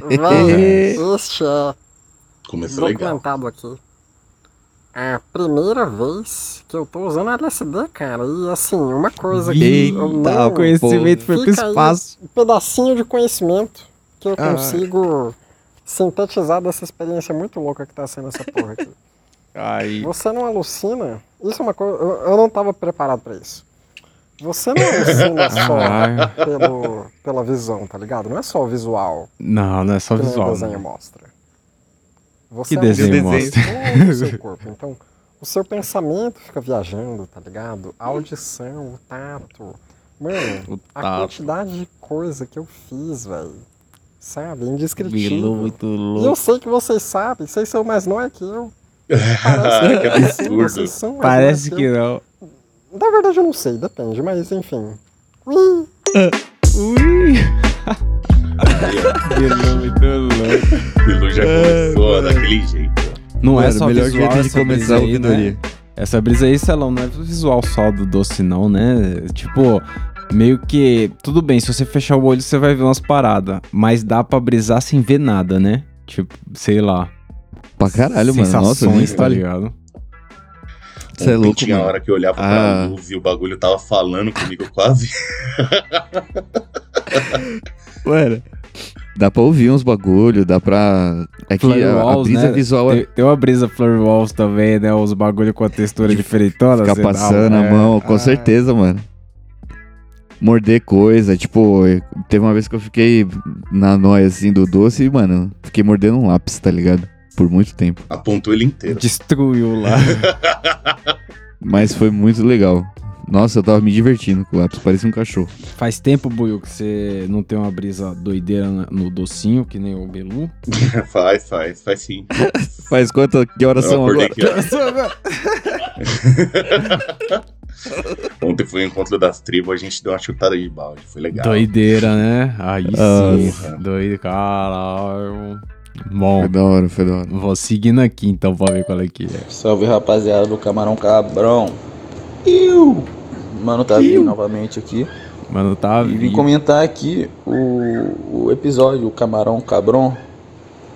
Velho, este é Começou legal. documentado aqui. A primeira vez que eu tô usando LSD, cara. E assim, uma coisa que eu Eita, não... o conhecimento foi pro espaço. Um pedacinho de conhecimento que eu Ah. consigo sintetizar dessa experiência muito louca que tá sendo essa porra aqui. Aí. Você não alucina? Isso é uma coisa. Eu, eu não tava preparado pra isso. Você não alucina só Caralho. pelo, pela visão, tá ligado? Não é só o visual Não, não é só que o visual. desenho né? mostra. Você Que desenho alucina mostra? todo o seu corpo. Então, o seu pensamento fica viajando, tá ligado? A audição, o tato. Mano, O a tato. quantidade de coisa que eu fiz, velho. Sabe? É indescritível. muito E eu louco. sei que vocês sabem, vocês são mais nóis que eu. que absurdo. vocês são mais Parece que eu. não. Na verdade eu não sei, depende, mas enfim. Ui, Ui. Bilu muito louco. Bilu já começou daquele jeito. Não é Mano, só melhor visual jeito de essa começar brisa a aí, ouvidoria. né? Essa brisa aí, Celão, não é visual só do doce não, né? Tipo, meio que... Tudo bem, se você fechar o olho você vai ver umas paradas. Mas dá pra brisar sem ver nada, né? Tipo, sei lá. Pra caralho, mano. Nossa, nem tá ligado? Você é louco, tinha mano. hora que eu olhava Ah. pra luz e o bagulho tava falando comigo quase. Mano, dá pra ouvir uns bagulho, dá pra... É que a, a walls, brisa né? visual é Tem, tem uma brisa Flare Walls também, né? Os bagulho com a textura diferentona. ficar dá passando um- a é, mão, com ah, certeza, mano. Morder coisa, tipo, teve uma vez que eu fiquei na noia, assim, do doce e, mano, fiquei mordendo um lápis, tá ligado? Por muito tempo. Apontou ele inteiro. Destruiu lá. Mas foi muito legal. Nossa, eu tava me divertindo com o lápis, parecia um cachorro. Faz tempo, Buiu, que você não tem uma brisa doideira no docinho, que nem o Belu. faz, faz, faz sim. Faz quanto? Que horas Eu são agora? aqui, ó. Ontem foi o encontro das tribos, a gente deu uma chutada de balde. Foi legal. Doideira, né? Aí Ah, sim. Doido, caralho. Bom, Foi da hora, foi da hora. vou seguindo aqui então pra ver qual é que é. Salve rapaziada do Camarão Cabrão. Iu! Mano, tá vindo novamente aqui. Mano, tá E vim vindo. comentar aqui o, o episódio, o Camarão Cabrão.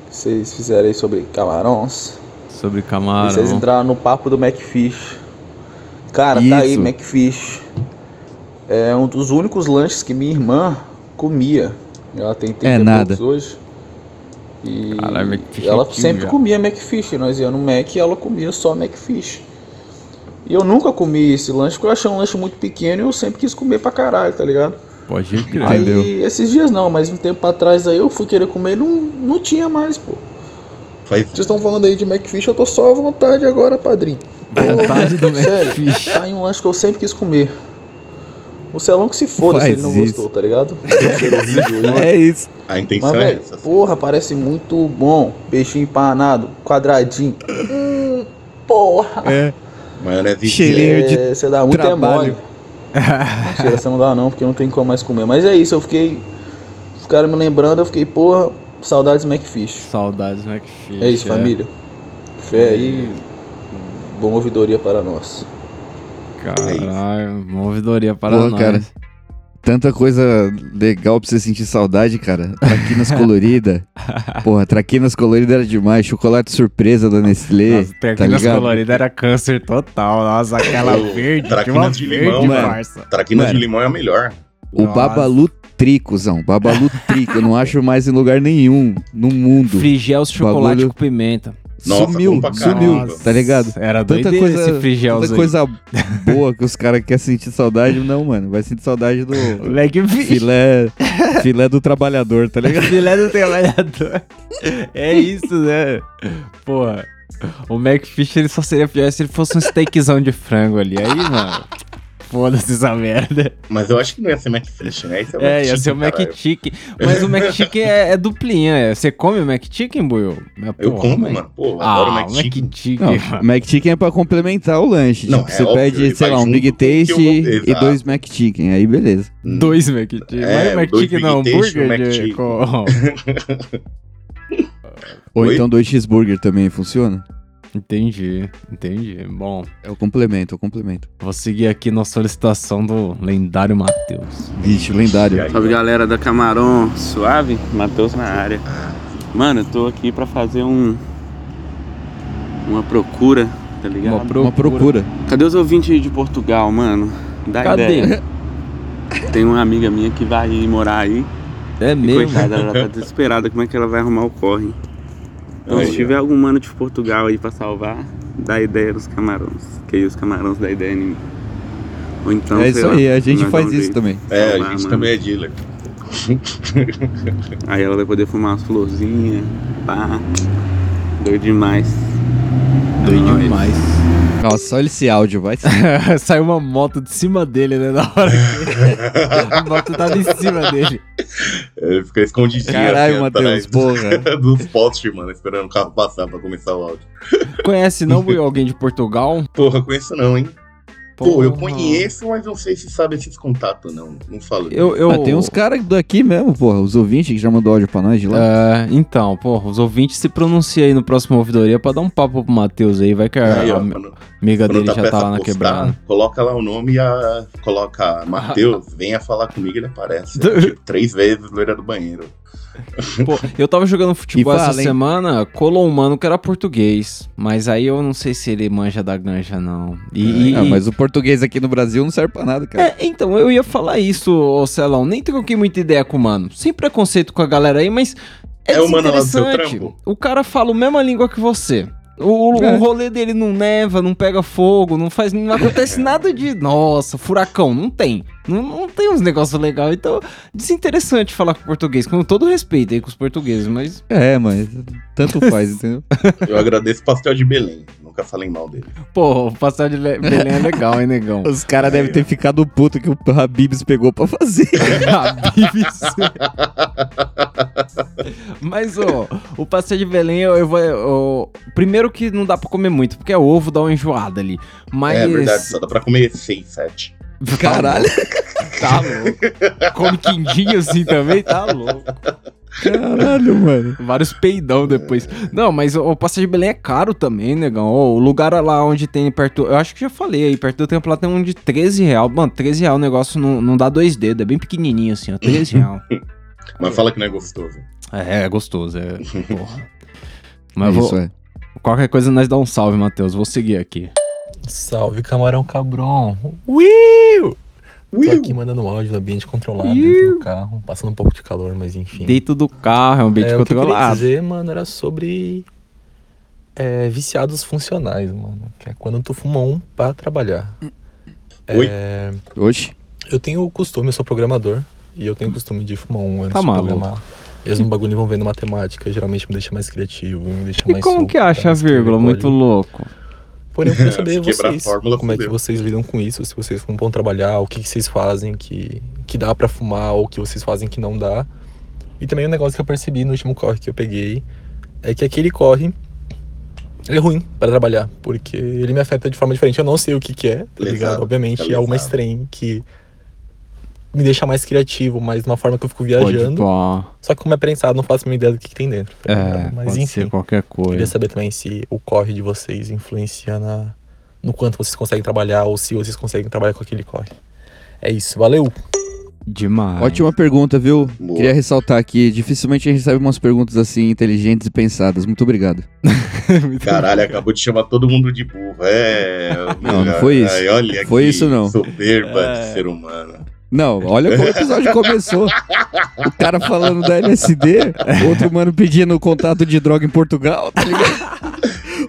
Que vocês fizeram aí sobre camarões. sobre E vocês camarão. entraram no papo do Macfish. Cara, tá aí, Isso. Macfish. É um dos únicos lanches que minha irmã comia. Ela tem 30 É nada. hoje. E ela sempre já. comia Macfish. Nós íamos no Mac e ela comia só Macfish. E eu nunca comi esse lanche porque eu achei um lanche muito pequeno e eu sempre quis comer pra caralho, tá ligado? Pode crer. Entendeu? Aí esses dias não, mas um tempo atrás aí eu fui querer comer e não, não tinha mais, pô. Vocês estão falando aí de Macfish, eu tô só à vontade agora, padrinho. Vontade do Sério, Macfish. tá aí um lanche que eu sempre quis comer. O Celão que se foda se Faz ele não isso. gostou, tá ligado? É isso. A intenção Mas, é essa. porra, parece muito bom. Peixinho empanado, quadradinho. Hum, porra. É. Maionese Cheirinho de É, você dá muito é trabalho. mole. Mentira, você não dá não, porque não tem como mais comer. Mas é isso, eu fiquei. Ficaram me lembrando, eu fiquei, porra, saudades do Macfish. Saudades do Macfish. É isso, família. Fé aí. Boa ouvidoria para nós. Caralho, movidoria para Porra, nós. cara. Tanta coisa legal pra você sentir saudade, cara. Traquinas colorida. Porra, traquinas colorida era demais. Chocolate surpresa da Nestlé. Nossa, tá traquinas ligado? coloridas era câncer total. Nossa, aquela verde, traquinas que uma de verde, limão, mano. parça. Traquinas Mano. de limão é a melhor. O Nossa. Babalu Tricozão. Babalu Trico. Eu não acho mais em lugar nenhum no mundo. Frigels chocolate Bagulho- com pimenta. Nossa, sumiu, sumiu, tá ligado? Era Tanta coisa, esse Frigels tanta coisa boa que os caras querem sentir saudade. Não, mano. Vai sentir saudade do Macfish. filé, filé do trabalhador, tá ligado? Filé do trabalhador. É isso, né? Porra. O Macfish ele só seria pior se ele fosse um steakzão de frango ali. Aí, mano. Foda-se essa merda. Mas eu acho que não ia ser McFish, né? Esse É, ia ser o. McChicken. Mas o McChicken é, é duplinha. é. Você come o McChicken, Buiu? Mas, Eu porra, como, mano. Pô, eu Ah, adoro o McChicken. McChicken. Não, McChicken é pra complementar o lanche. Não, tipo, é você óbvio, pede, sei lá, um Big o Taste e dois McChicken. Aí beleza. Dois McChicken. É, Mas o McChicken não, hambúrguer de... Ou Oi? então dois cheeseburger também funciona? Entendi, entendi. Bom, É o complemento, é o complemento. vou seguir aqui na solicitação do lendário Matheus. Vixe, lendário. Aí? Salve galera da Camarão Suave, Matheus na área. Mano, eu tô aqui pra fazer um. Uma procura, tá ligado? Uma pro- Uma procura. Cadê os ouvintes de Portugal, mano? Dá Cadê? ideia. Tem uma amiga minha que vai morar aí. É mesmo? coitada, ela tá desesperada como é que ela vai arrumar o corre. Então, se tiver algum mano de Portugal aí pra salvar, dá ideia dos camarões. Que aí os camarões dá ideia em mim. Ou então, é isso lá, aí, a gente faz um isso também. É, a Salvar, gente mano. também é dealer. Aí ela vai poder fumar umas florzinhas, pá. Doido demais. Doido Nóis. demais. Nossa, olha esse áudio, vai. Saiu uma moto de cima dele, né? Na hora que a moto tava em cima dele. Ele fica escondidinho Caralho, assim, Matheus, atrás porra. dos postes, mano, esperando o carro passar pra começar o áudio. Conhece não alguém de Portugal? Porra, conheço não, hein? Pô, eu conheço, mas não sei se sabe esses contatos, não. Não falo. Eu, eu... Ah, tem uns caras daqui mesmo, porra. Os ouvintes que já mandou áudio pra nós de lá. É, então, porra, os ouvintes se pronunciam aí no próximo ouvidoria pra dar um papo pro Matheus aí, vai que a, Aí, ó, a quando, amiga quando dele já prestes tá lá na postar, quebrada. Coloca lá o nome e a, coloca Matheus, venha falar comigo, ele aparece. Tipo, três vezes loira do banheiro. Pô, eu tava jogando futebol E essa semana, colou um mano que era português, mas aí eu não sei se ele manja da ganja, não. E, e- Ah, mas o português aqui no Brasil não serve pra nada, cara. É, então, eu ia falar isso, ô Celão. Nem troquei muita ideia com o mano. Sem preconceito com a galera aí, mas. É, É o mano lá do seu trampo? O cara fala a mesma língua que você. O, o- É. o rolê dele não neva, não pega fogo, não faz. Não acontece nada de. Nossa, furacão. Não tem. Não, não tem uns negócios legais. Então, desinteressante falar com português. Com todo respeito aí com os portugueses, mas. É, mas tanto faz, entendeu? Eu agradeço o pastel de Belém. Nunca falei mal dele. Pô, o pastel de Belém é legal, hein, negão? Os caras devem ter ficado puto que o Habibs pegou pra fazer. Habib's. Mas, ó, o pastel de Belém, eu, eu vou. eu- primeiro que não dá pra comer muito, porque é ovo, dá uma enjoada ali. Mas. É verdade, só dá pra comer seis, sete. Caralho. Tá louco. Come quindinho assim também, tá louco. Caralho, mano. Vários peidão depois. Não, mas o, o pastel de Belém é caro também, negão. Ó, o lugar lá onde tem perto. Eu acho que já falei aí, perto do templo lá tem um de 13 real. Mano, 13 real o negócio não, não dá dois dedos, é bem pequenininho assim, ó. 13 real. Mas fala que não é gostoso. É, é gostoso, é. Porra. Mas Isso vou, é. qualquer coisa nós dá um salve, Matheus. Vou seguir aqui. Salve, camarão cabrão. Will! Tô aqui mandando um áudio no ambiente controlado dentro do carro, passando um pouco de calor, mas enfim. Dentro do carro, é um ambiente é, o que eu queria controlado. dizer, mano, era sobre é, viciados funcionais, mano. Que é quando tu fuma um pra trabalhar. Oi? É, Oxe. eu tenho o costume, eu sou programador, e eu tenho o costume de fumar um antes Tá de programar. Mesmo bagulho envolvendo matemática, geralmente me deixa mais criativo, me deixa E mais como solto que acha pra a vírgula? Muito louco. Porém, eu queria saber quebrar a vocês, fórmula, como é que fudeu. vocês lidam com isso, se vocês vão trabalhar, o que, que vocês fazem que, que dá pra fumar, ou o que vocês fazem que não dá. E também um negócio que eu percebi no último corre que eu peguei, é que aquele corre ele é ruim para trabalhar, porque ele me afeta de forma diferente. Eu não sei o que que é, tá ligado? Obviamente é uma estranha que me deixa mais criativo, mas de uma forma que eu fico viajando. Só que como é prensado, não faço a mínima ideia do que, que tem dentro. tá é, mas pode enfim. ser qualquer Queria coisa. saber também se o corre de vocês influencia na, no quanto vocês conseguem trabalhar ou se vocês conseguem trabalhar com aquele corre. É isso, valeu! Demais. Ótima pergunta, viu? Boa. Queria ressaltar que dificilmente a gente recebe umas perguntas assim inteligentes e pensadas. Muito obrigado. Caralho, acabou de chamar todo mundo de burro. É. Não, não foi isso. Ai, olha Foi isso, não. Soberba É. de ser humano. Não, olha como o episódio começou. O cara falando da LSD, outro mano pedindo contato de droga em Portugal, tá ligado?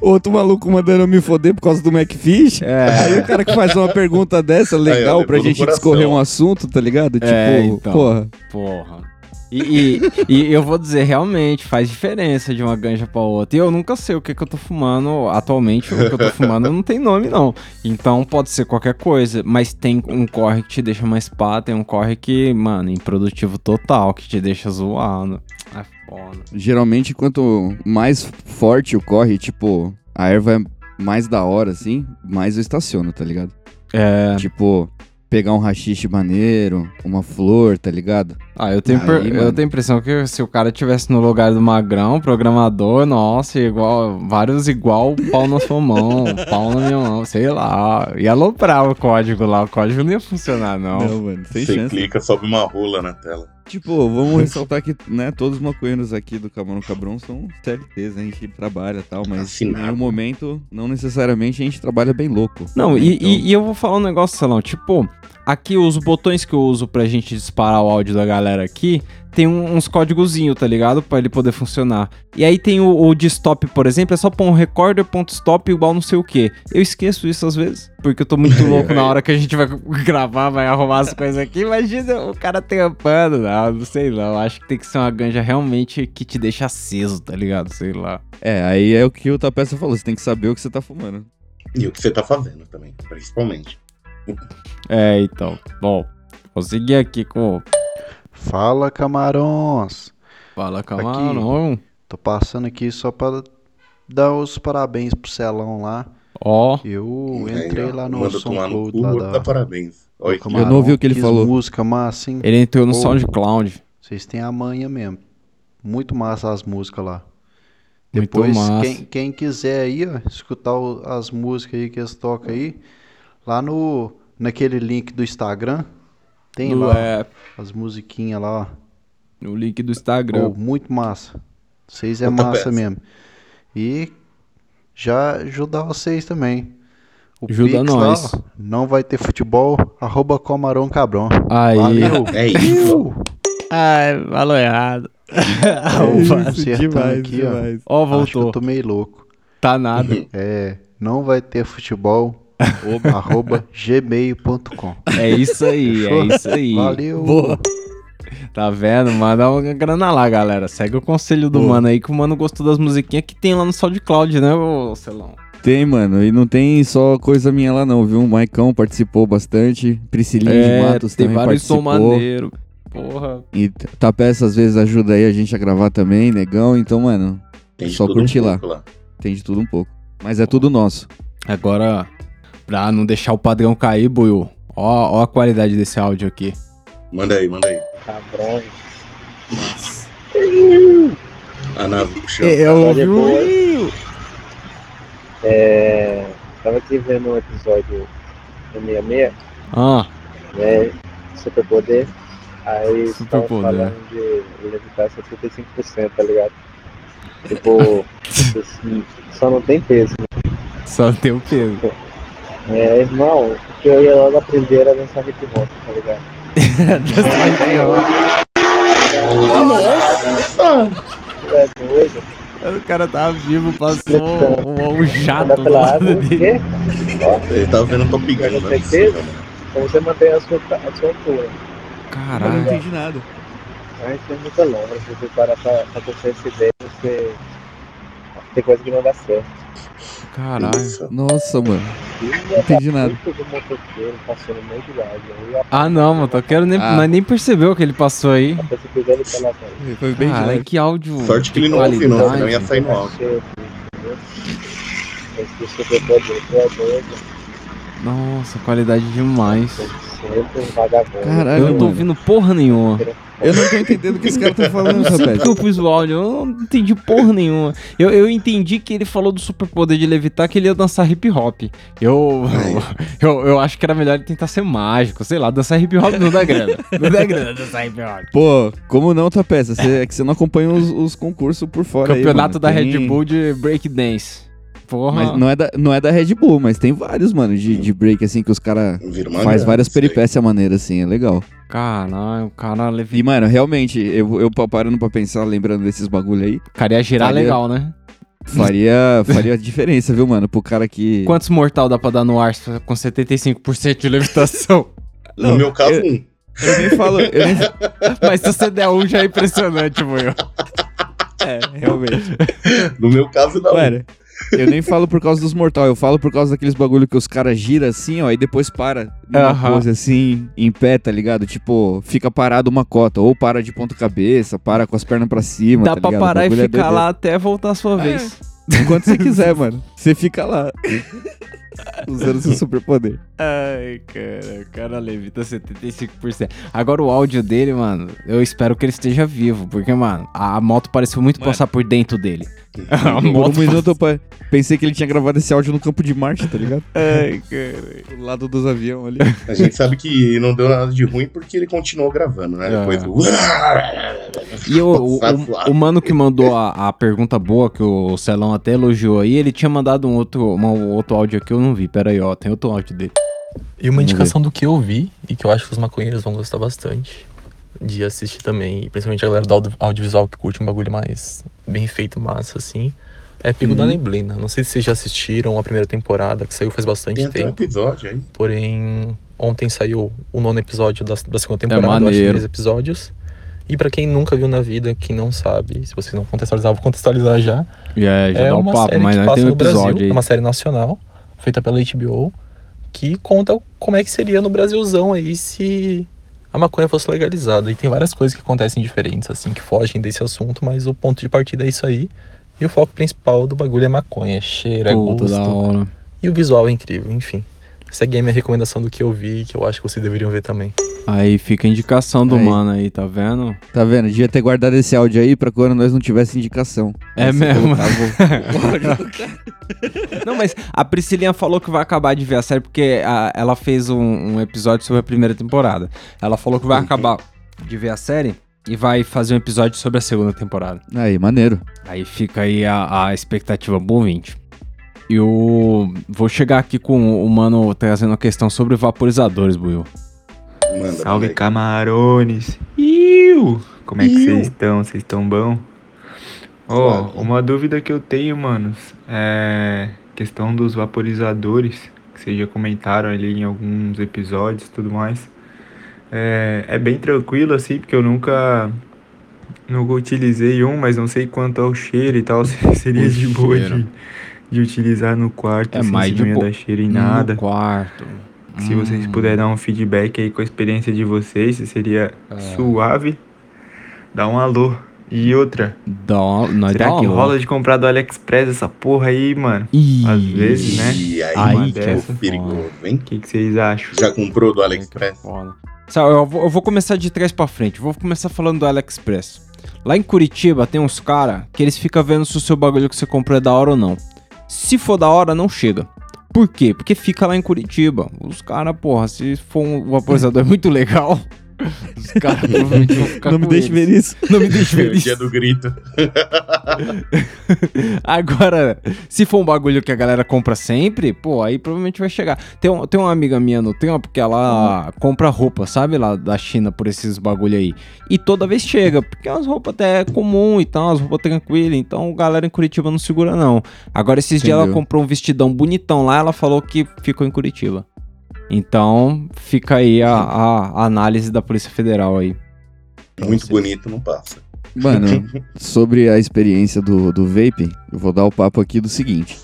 Outro maluco mandando eu me foder por causa do McFish. É. Aí o cara que faz uma pergunta dessa legal Aí, pra gente discorrer um assunto, tá ligado? Tipo, É, então. porra. Porra. E, e- e eu vou dizer, realmente, faz diferença de uma ganja pra outra. E eu nunca sei o que, que eu tô fumando. Atualmente, o que eu tô fumando não tem nome, não. Então pode ser qualquer coisa. Mas tem um corre que te deixa mais pá, tem um corre que, mano, improdutivo total, que te deixa zoado. É foda. Geralmente, quanto mais forte o corre, tipo, a erva é mais da hora, assim, mais eu estaciono, tá ligado? É. Tipo, pegar um rachixe maneiro, uma flor, tá ligado? Ah, eu tenho, Aí, per- eu tenho a impressão que se o cara tivesse no lugar do Magrão, programador, nossa, igual, vários igual pau na sua mão, pau na minha mão, sei lá. Ia aloprar o código lá, o código não ia funcionar, não. mano, sem Você chance. clica, sobe uma rola na tela. Tipo, vamos ressaltar que, né, todos os maconheiros aqui do Camarão Cabrão são CLTs, né? A gente trabalha e tal, mas Assinado. em nenhum momento, não necessariamente, a gente trabalha bem louco. Não, né? e, Então, e- e eu vou falar um negócio, Salão. Tipo, aqui os botões que eu uso pra gente disparar o áudio da galera aqui, tem um- uns códigozinhos, tá ligado? Pra ele poder funcionar. E aí tem o, o de stop, por exemplo, é só pôr um recorder.stop igual não sei o que. Eu esqueço isso às vezes, porque eu tô muito louco na hora que a gente vai gravar, vai arrumar as coisas aqui. Imagina o cara tampando, não, não sei não. Acho que tem que ser uma ganja realmente que te deixa aceso, tá ligado? Sei lá. É, aí é o que o Tapeça falou, você tem que saber o que você tá fumando. E o que você tá fazendo também, principalmente. É, então. Bom, vou seguir aqui com o Fala, camarões! Fala Camarão. Tô passando aqui só pra dar os parabéns pro Celão lá. Ó, Eu Aí, entrei lá no SoundCloud lá da... parabéns. Que Camarão, Eu não ouvi o que ele falou. música massa, hein? ele entrou no Ô. SoundCloud. Vocês têm a manha mesmo. Muito massa as músicas lá. Muito Depois, massa. quem, quem quiser aí, ó, escutar o- as músicas aí que eles tocam aí, lá no naquele link do Instagram, tem No lá app, as musiquinhas lá, ó. no link do Instagram. Pô, muito massa. Vocês é Outra massa peça. mesmo. E já ajudar vocês também. O Ajuda Pix nós. Lá, não vai ter futebol, arroba Camarão Cabrão. Aí. Valeu. É isso. Ai, falou errado. Opa, Isso, demais, aqui, ó. demais. Ó, Acho que eu voltou. tô meio louco. Tá nada. É, não vai ter futebol, arroba gmail.com. É isso aí, é isso aí. Valeu. Boa. Tá vendo? Manda uma grana lá, galera. Segue o conselho do Boa. mano aí que o mano gostou das musiquinhas que tem lá no SoundCloud, né, ô Celão? Tem, mano, e não tem só coisa minha lá não, viu? O Maicão participou bastante, Priscilinha de Matos É, tem também vários som participou. maneiro. Porra. E Tapeça às vezes ajuda aí a gente a gravar também, negão, então, mano, Tem de Só tudo um curtir lá. pouco lá. tem de tudo um pouco. Mas é tudo nosso. Agora, pra não deixar o padrão cair, Buiu, ó, ó a qualidade desse áudio aqui. Manda aí, manda aí. Cabrões. A nave puxando. Eu ouvi depois. É, tava aqui vendo um episódio do 66, Ah, né? Superpoder. Aí tava Superpoder. falando de levitar 75%, tá ligado? Tipo, assim, só não tem peso. só tem o peso. É, irmão, o que eu ia logo aprender era dançar hip hop, tá ligado? Tu é doido? o cara tava vivo, passou um, um jato pela lado água, o dele. quê? Ele tava vendo Top Gun, Tem não é certeza? né? Pra você manter a sua, a sua altura. Eu não Caralho. entendi nada. Mas tem muita longa, se você parar pra, pra ter essa ideia, você. Tem coisa que não dá certo. Caralho. Isso. Nossa, mano. Não entendi da nada. motoqueiro ia Ah, não, querendo nem, Ah. mas nem percebeu que ele passou aí. pela frente. Foi bem de Caralho, que áudio. Sorte que ele não ouve, não, senão ia sair no áudio. Nossa, qualidade demais. Caralho, Eu não tô ouvindo porra nenhuma. Eu não tô entendendo o que esse cara tá falando, rapaz. eu pus o áudio, eu não entendi porra nenhuma. Eu, eu entendi que ele falou do superpoder de levitar, que ele ia dançar hip hop. Eu, eu, eu acho que era melhor ele tentar ser mágico, sei lá, dançar hip hop não dá grana. Não dá grana dançar hip hop. Pô, como não, Tapeça? Cê, é que você não acompanha os, os concursos por fora aí, Campeonato mano. da Tem- Red Bull de breakdance. Porra. Mas não é, da, não é da Red Bull, mas tem vários, mano, de, de break, assim, que os caras faz várias peripécias maneiras, assim, é legal. Caralho, o cara E, levitar. mano, realmente, eu, eu parando pra pensar, lembrando desses bagulho aí, O cara ia girar Faria- legal, né? faria, faria diferença, viu, mano? Pro cara que... Quantos mortal dá pra dar no ar com 75% de levitação? No meu caso, um. Eu nem falo... Eu nem... Mas se você der um, já é impressionante, mano. É, realmente. No meu caso, não. Mano, eu nem falo por causa dos mortal, eu falo por causa daqueles bagulho que os caras giram assim, ó, e depois para numa Aham. pose assim, em pé, tá ligado? Tipo, fica parado uma cota, ou para de ponta cabeça, para com as pernas pra cima, Dá tá pra ligado? Parar e é ficar doideira. lá até voltar a sua vez. Enquanto você quiser, mano. Você fica lá. Usando seu superpoder. Ai, cara, o cara levita 75%. Agora o áudio dele, mano, eu espero que ele esteja vivo, porque, mano, a moto pareceu muito passar por dentro dele. A Por moto um minuto eu pa- pensei que ele tinha gravado esse áudio no campo de Marte, tá ligado? Ai, cara. Do lado dos aviões ali. A gente sabe que não deu nada de ruim porque ele continuou gravando, né? É. Depois do. E o, o, o- o mano que mandou a, a pergunta boa, que o Celão até elogiou aí, ele tinha mandado um outro, uma- um outro áudio aqui, eu não vi. Pera aí, ó, tem outro áudio dele. E uma indicação do que eu vi e que eu acho que os maconheiros vão gostar bastante de assistir também, e principalmente a galera do audio- audiovisual que curte um bagulho mais bem feito, massa, assim, é Pico da Uhum. Neblina. Não sei se vocês já assistiram a primeira temporada, que saiu faz bastante Tem até um tempo. episódio aí. Porém, ontem saiu o nono episódio da, da segunda temporada, eu acho maneiro. três episódios. E pra quem nunca viu na vida, quem não sabe, se vocês não contextualizar, eu vou contextualizar já. É, já é dá um uma papo, série mas que passa um no Brasil, aí. é uma série nacional, feita pela HBO, que conta como é que seria no Brasilzão aí se a maconha fosse legalizada. E tem várias coisas que acontecem diferentes, assim, que fogem desse assunto, mas o ponto de partida é isso aí. E o foco principal do bagulho é maconha, cheiro, é Puta gosto. E o visual é incrível, enfim. Segue aí a minha recomendação do que eu vi, que eu acho que vocês deveriam ver também. Aí fica a indicação do Aí. mano aí, tá vendo? Tá vendo? Devia ter guardado esse áudio aí pra quando nós não tivesse indicação. É você mesmo? Não, mas a Priscilinha falou que vai acabar de ver a série porque a- ela fez um, um episódio sobre a primeira temporada. Ela falou que vai acabar de ver a série e vai fazer um episódio sobre a segunda temporada. Aí, maneiro. Aí fica aí a, a expectativa bom 20. Eu vou chegar aqui com o mano trazendo a questão sobre vaporizadores, Buiu. Manda, Salve aí. camarones! Iu! Como é que Iu. vocês estão? Vocês estão bom? Ó, Suave. uma dúvida que eu tenho, manos, é questão dos vaporizadores, que vocês já comentaram ali em alguns episódios e tudo mais. É, é bem tranquilo assim, porque eu nunca nunca utilizei um, mas não sei quanto ao cheiro e tal, se seria de boa de, de utilizar no quarto, É assim, mais de não ia dar cheiro em nada. No quarto. Se vocês Hum. puderem dar um feedback aí com a experiência de vocês, se seria É. suave, dá um alô. E outra, Dá uma, nós será dá uma que alô. rola de comprar do AliExpress essa porra aí, mano? Ih, Às vezes, né? E aí, Aí que é perigoso, hein? O que, que vocês acham? Já comprou do é AliExpress? Sabe, eu vou, eu vou começar de trás pra frente. Vou começar falando do AliExpress. Lá em Curitiba tem uns cara que eles ficam vendo se o seu bagulho que você comprou é da hora ou não. Se for da hora, não chega. Por quê? Porque fica lá em Curitiba. Os caras, porra, se for um vaporizador muito legal, os caras provavelmente vão ficar Não me deixe ver isso. Não me deixe ver Dia isso. do grito. Agora, se for um bagulho que a galera compra sempre, pô, aí provavelmente vai chegar. Tem, um, tem uma amiga minha no tempo que ela compra roupa, sabe, lá da China por esses bagulho aí. E toda vez chega, porque é umas roupas até comum e tal, umas roupas tranquilas. Então, galera em Curitiba não segura, não. Agora, esses dias ela Entendeu. comprou um vestidão bonitão lá, ela falou que ficou em Curitiba. Então, fica aí a, a- análise da Polícia Federal aí. Muito bonito, não passa. Mano, sobre a experiência do, do vape, eu vou dar o papo aqui do seguinte.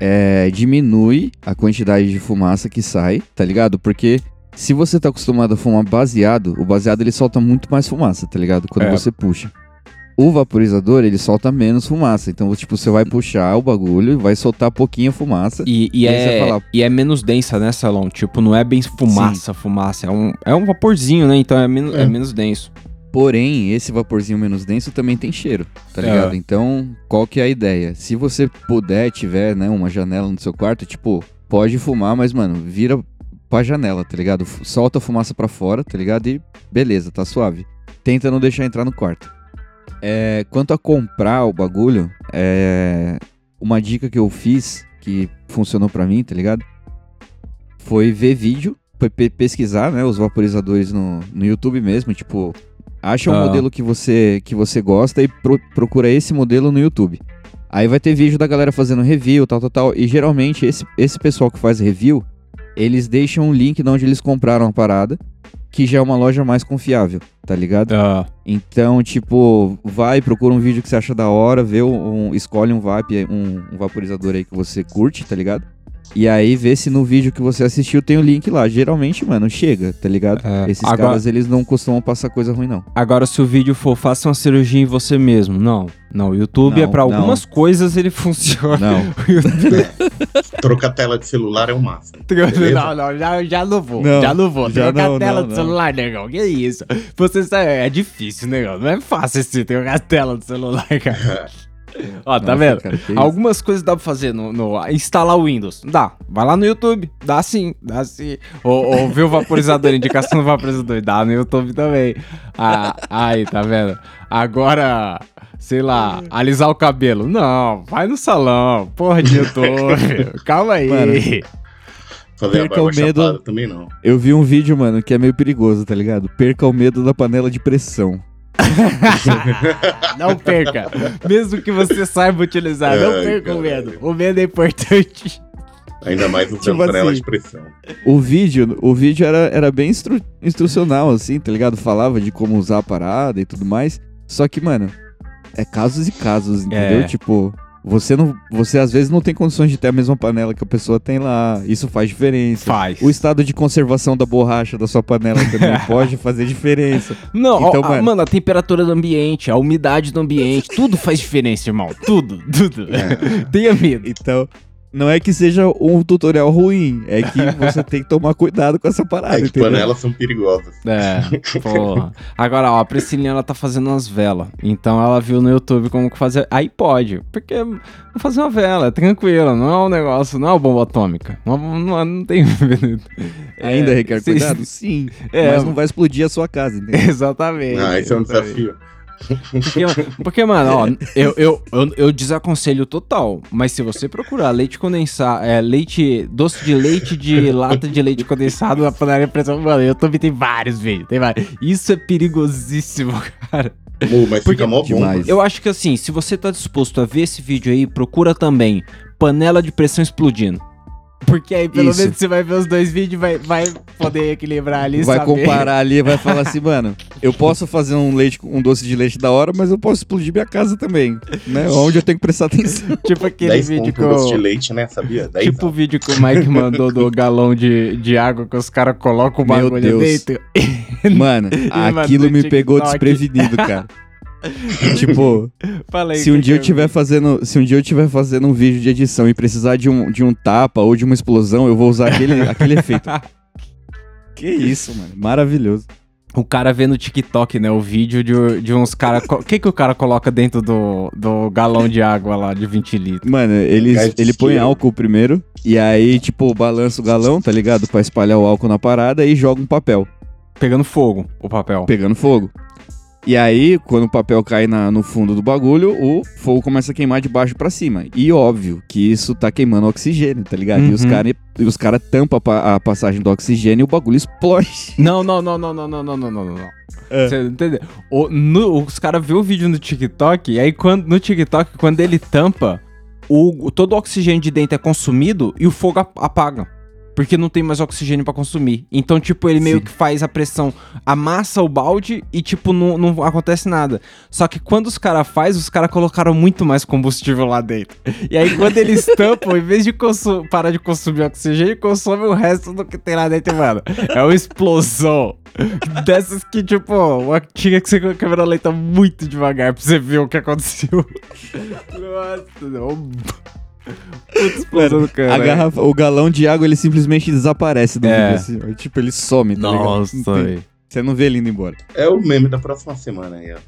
É, diminui a quantidade de fumaça que sai, tá ligado? Porque se você tá acostumado a fumar baseado, o baseado ele solta muito mais fumaça, tá ligado? Quando É. você puxa. O vaporizador, ele solta menos fumaça. Então, tipo, você vai puxar o bagulho, vai soltar pouquinha fumaça. E, e E aí você é, fala- e é menos densa, né, Salão? Tipo, não é bem fumaça, fumaça. É um, é um vaporzinho, né? Então é, menos, é. É. menos denso. Porém, esse vaporzinho menos denso também tem cheiro, tá É. ligado? Então, qual que é a ideia? Se você puder, tiver, né, uma janela no seu quarto, tipo, pode fumar, mas, mano, vira pra janela, tá ligado? F- Solta a fumaça pra fora, tá ligado? E beleza, tá suave. Tenta não deixar entrar no quarto. É, quanto a comprar o bagulho, é, uma dica que eu fiz, que funcionou pra mim, tá ligado? Foi ver vídeo, foi pe- pesquisar, né, os vaporizadores no, no YouTube mesmo, tipo, acha um Ah. modelo que você, que você gosta e pro- procura esse modelo no YouTube. Aí vai ter vídeo da galera fazendo review, tal, tal, tal. E geralmente esse, esse pessoal que faz review, eles deixam um link de onde eles compraram a parada, que já é uma loja mais confiável, tá ligado? Ah, Então, tipo, vai, procura um vídeo que você acha da hora, vê um, escolhe um vape, um, um vaporizador aí que você curte, tá ligado? E aí vê se no vídeo que você assistiu tem o link lá. Geralmente, mano, chega, tá ligado? É, Esses agora- caras, eles não costumam passar coisa ruim, não. Agora, se o vídeo for faça uma cirurgia em você mesmo, não. Não, o YouTube é Não, pra não. algumas coisas ele funciona. Não. YouTube- Trocar tela de celular é o máximo. beleza? Não, não, já, já não vou. Não, já não vou. já Trocar não, a tela não. celular, negão. Que isso? Você sabe, é difícil, negão. Não é fácil assim, trocar a tela do celular, cara. Ó, tá Nossa, vendo? cara? Algumas coisas dá pra fazer no, no- Instalar o Windows. Dá. Vai lá no YouTube. Dá sim. Dá sim. Ou, ou ver o vaporizador, indicação do vaporizador. Dá no YouTube também. Ah, aí, tá vendo? Agora, sei lá, alisar o cabelo. Não, vai no salão. Porra de YouTube. Calma aí. Mano, Fazer a Perca barba o medo. chapada também não. Eu vi um vídeo, mano, que é meio perigoso, tá ligado? Perca o medo da panela de pressão. Não perca. Mesmo que você saiba utilizar, não Ai, perca o caralho. medo. O medo é importante. Ainda mais usando Tipo panela assim. de pressão. O vídeo, o vídeo era, era bem instru- instrucional, assim, tá ligado? Falava de como usar a parada e tudo mais. Só que, mano, é casos e casos, entendeu? É. Tipo, você não. Você às vezes não tem condições de ter a mesma panela que a pessoa tem lá. Isso faz diferença. Faz. O estado de conservação da borracha da sua panela também pode fazer diferença. Não, Então, ó, a- mano- mano, a temperatura do ambiente, a umidade do ambiente, tudo faz diferença, irmão. Tudo, tudo. Tenha medo. Então, não é que seja um tutorial ruim, é que você tem que tomar cuidado com essa parada, É que entendeu? panelas são perigosas. É, porra. Agora, ó, a Priscilinha, ela tá fazendo umas velas. Então ela viu no YouTube como que fazer. Aí pode. Porque vou fazer uma vela, é tranquilo. Não é um negócio, não é uma bomba atômica. Não, não, não tem. Ainda É, requer vocês- cuidado? Sim. É, mas não vai explodir a sua casa, entendeu? Exatamente. Ah, esse é um exatamente. desafio. Porque, porque, mano, ó, eu, eu, eu, eu desaconselho total. Mas se você procurar leite condensado, é, leite, doce de leite de lata de leite condensado na panela de pressão, mano, eu também tem vários vídeos, tem vários. Isso é perigosíssimo, cara. Pô, mas fica mó bom. demais. Eu acho que assim, se você tá disposto a ver esse vídeo aí, procura também panela de pressão explodindo. Porque aí pelo Isso. menos você vai ver os dois vídeos e vai, vai poder equilibrar ali. Vai saber. comparar ali e vai falar assim, mano, eu posso fazer um leite, um doce de leite da hora, mas eu posso explodir minha casa também, né? Onde eu tenho que prestar atenção. Tipo aquele 10 vídeo que doce de leite, né? Sabia? 10 Tipo o vídeo que o Mike mandou do galão de, de água que os caras colocam o Meu bagulho Deus. dentro. Mano, aquilo me TikTok. pegou desprevenido, cara. tipo, Falei se um dia eu tiver fazendo, se um dia eu tiver fazendo um vídeo de edição e precisar de um, de um tapa ou de uma explosão, eu vou usar aquele, aquele efeito. Que isso, mano. Maravilhoso. O cara vê no TikTok, né? O vídeo de, de uns caras. O que, que o cara coloca dentro do, do galão de água lá de 20 litros? Mano, de ele põe álcool primeiro e aí, tipo, balança o galão, tá ligado? Pra espalhar o álcool na parada e joga um papel, Pegando fogo, o papel. pegando fogo. E aí, quando o papel cai na- no fundo do bagulho, o fogo começa a queimar de baixo pra cima. E óbvio que isso tá queimando oxigênio, tá ligado? E os Uhum. caras os cara tampam a, a passagem do oxigênio e o bagulho explode. Não, não, não, não, não, não, não, não, não, não. É. Você entendeu? O, no- os caras vê o vídeo no TikTok, e aí quando, no TikTok, quando ele tampa, o, todo o oxigênio de dentro é consumido e o fogo ap- apaga. Porque não tem mais oxigênio pra consumir. Então, tipo, ele meio Sim. que faz a pressão, amassa o balde e, tipo, não, não acontece nada. Só que quando os caras faz, os caras colocaram muito mais combustível lá dentro. E aí, quando eles tampam, em vez de parar de consumir oxigênio, consome o resto do que tem lá dentro, mano. É uma explosão. Dessas que, tipo, uma- tinha que ser com a câmera lenta muito devagar pra você ver o que aconteceu. Nossa, não. Puta explosão do cara. A garrafa, o galão de água, ele simplesmente desaparece do É. vídeo, assim. Tipo, ele some, tá ligado? Nossa, Não tem- velho. Você não vê ele indo embora. É o meme da próxima semana aí, ó.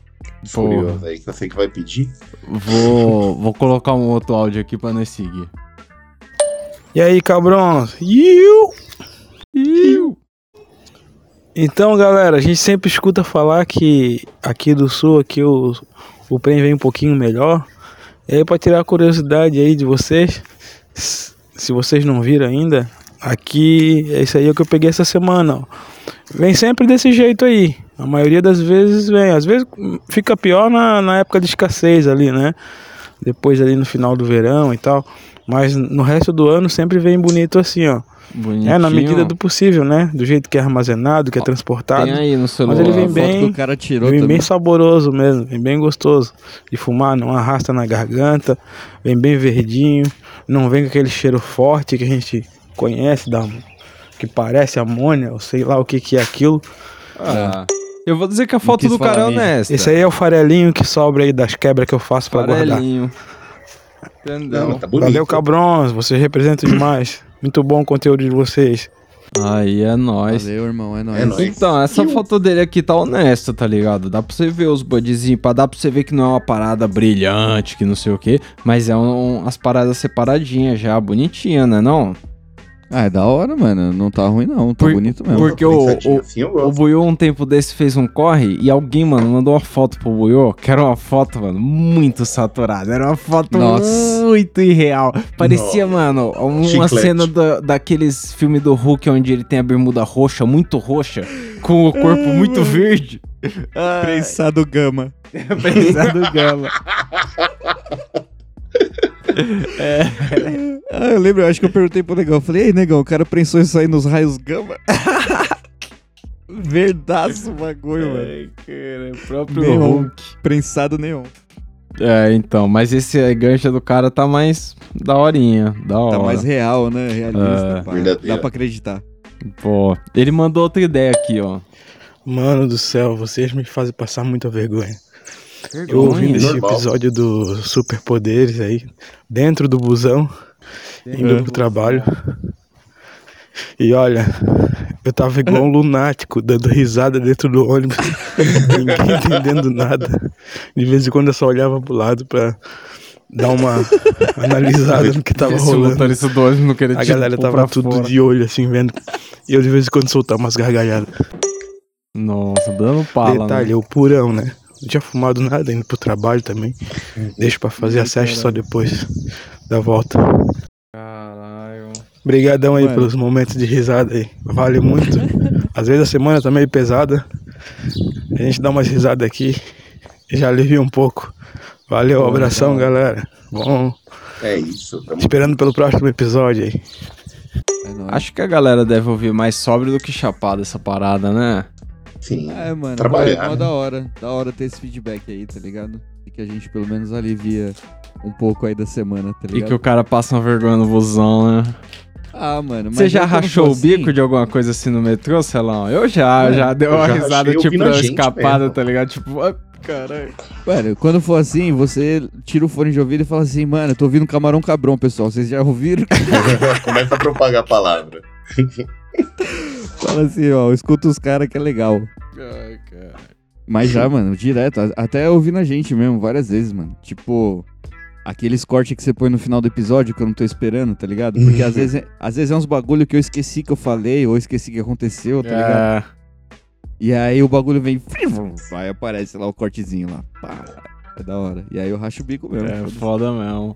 Curiosos aí, que eu sei que vai pedir. Vou, vou colocar um outro áudio aqui pra nós seguir. E aí, cabrão? Iu! Iu! Então, galera, a gente sempre escuta falar que aqui do sul, aqui o, o prêmio vem um pouquinho melhor. E aí, pra tirar a curiosidade aí de vocês, se vocês não viram ainda, aqui é isso aí que eu peguei essa semana, ó. Vem sempre desse jeito aí. A maioria das vezes vem. Às vezes fica pior na, na época de escassez ali, né? Depois ali no final do verão e tal. Mas no resto do ano sempre vem bonito assim, ó. Bonitinho. É, na medida do possível, né? Do jeito que é armazenado, que é transportado. Tem aí no Mas celular. ele vem bem. que o cara tirou vem também. bem saboroso mesmo, vem bem gostoso de fumar, não arrasta na garganta, vem bem verdinho, não vem com aquele cheiro forte que a gente conhece, da, que parece amônia, ou sei lá o que, que é aquilo. Ah, eu vou dizer que a foto do cara é honesta. Esse aí é o farelinho que sobra aí das quebras que eu faço pra guardar. Farelinho. Entendeu? Valeu, cabrões, vocês representam demais. Muito bom o conteúdo de vocês. Aí é nóis. Valeu, irmão, é nóis. Então, essa foto dele aqui tá honesta, tá ligado? Dá pra você ver os budzinhos, pra dar pra você ver que não é uma parada brilhante, que não sei o que, mas é um, as paradas separadinhas já, bonitinha, né não? Ah, é da hora, mano. Não tá ruim, não. Tá bonito mesmo. Porque o, o, o Buiô um tempo desse fez um corre e alguém, mano, mandou uma foto pro Buiô, que era uma foto, mano, muito saturada. Era uma foto Nossa. muito irreal. Parecia, mano, uma Chiclete. cena da, daqueles filmes do Hulk onde ele tem a bermuda roxa, muito roxa, com o corpo muito verde. Prensado gama. Prensado gama. É. Ah, eu lembro, eu acho que eu perguntei pro negão. Eu falei, ei, negão, o cara prensou isso aí nos raios gama. Verdaço o bagulho, mano. Cara, próprio Neon. Hulk. Prensado neon. É, então, mas esse gancho do cara tá mais daorinha, da hora. Tá mais real, né? Realista. É. Dá pra acreditar. Pô, ele mandou outra ideia aqui, ó. Mano do céu, vocês me fazem passar muita vergonha. Eu ouvindo esse Normal. episódio do Superpoderes aí, dentro do busão, indo pro trabalho. E olha, eu tava igual um lunático, dando risada dentro do ônibus, ninguém entendendo nada. De vez em quando eu só olhava pro lado pra dar uma analisada no que tava o rolando. A galera tava tudo fora. de olho assim, vendo. E eu de vez em quando soltava umas gargalhadas. Nossa, dando pala, Detalhe, né? eu purão, né? Não tinha fumado nada, indo pro trabalho também. Deixo pra fazer a sesta só depois da volta. Caralho. Obrigadão aí Mano. pelos momentos de risada aí. Vale muito. Às vezes a semana tá meio pesada. A gente dá umas risadas aqui e já alivia um pouco. Valeu, abração, bom. galera. Bom, É isso. Tamo... esperando pelo próximo episódio aí. Acho que a galera deve ouvir mais sóbrio do que chapado essa parada, né? Sim. É, mano. Trabalhar, É mó né? da hora. Da hora ter esse feedback aí, tá ligado? E que a gente pelo menos alivia um pouco aí da semana, tá E ligado? que o cara passa uma vergonha no busão, né? Ah, mano, Você já rachou o assim- bico de alguma coisa assim no metrô, Celão? Eu já, Mano, já deu eu uma já risada, rachei tipo, escapada, mesmo. tá ligado? Tipo, ah, caralho. Mano, quando for assim, você tira o fone de ouvido e fala assim, mano, eu tô ouvindo Camarão Cabrão, pessoal. Vocês já ouviram? Começa a propagar a palavra. fala assim, ó, escuta os caras que é legal. Ai, cara. Mas já, mano, direto, até ouvindo a gente mesmo, várias vezes, mano. Tipo, aqueles cortes que você põe no final do episódio que eu não tô esperando, tá ligado? Porque às vezes, é, às vezes é uns bagulho que eu esqueci que eu falei, ou esqueci que aconteceu, tá ligado? E aí o bagulho vem. Aí aparece lá o cortezinho lá. Pá, é da hora. E aí eu racho o bico mesmo. É foda mesmo.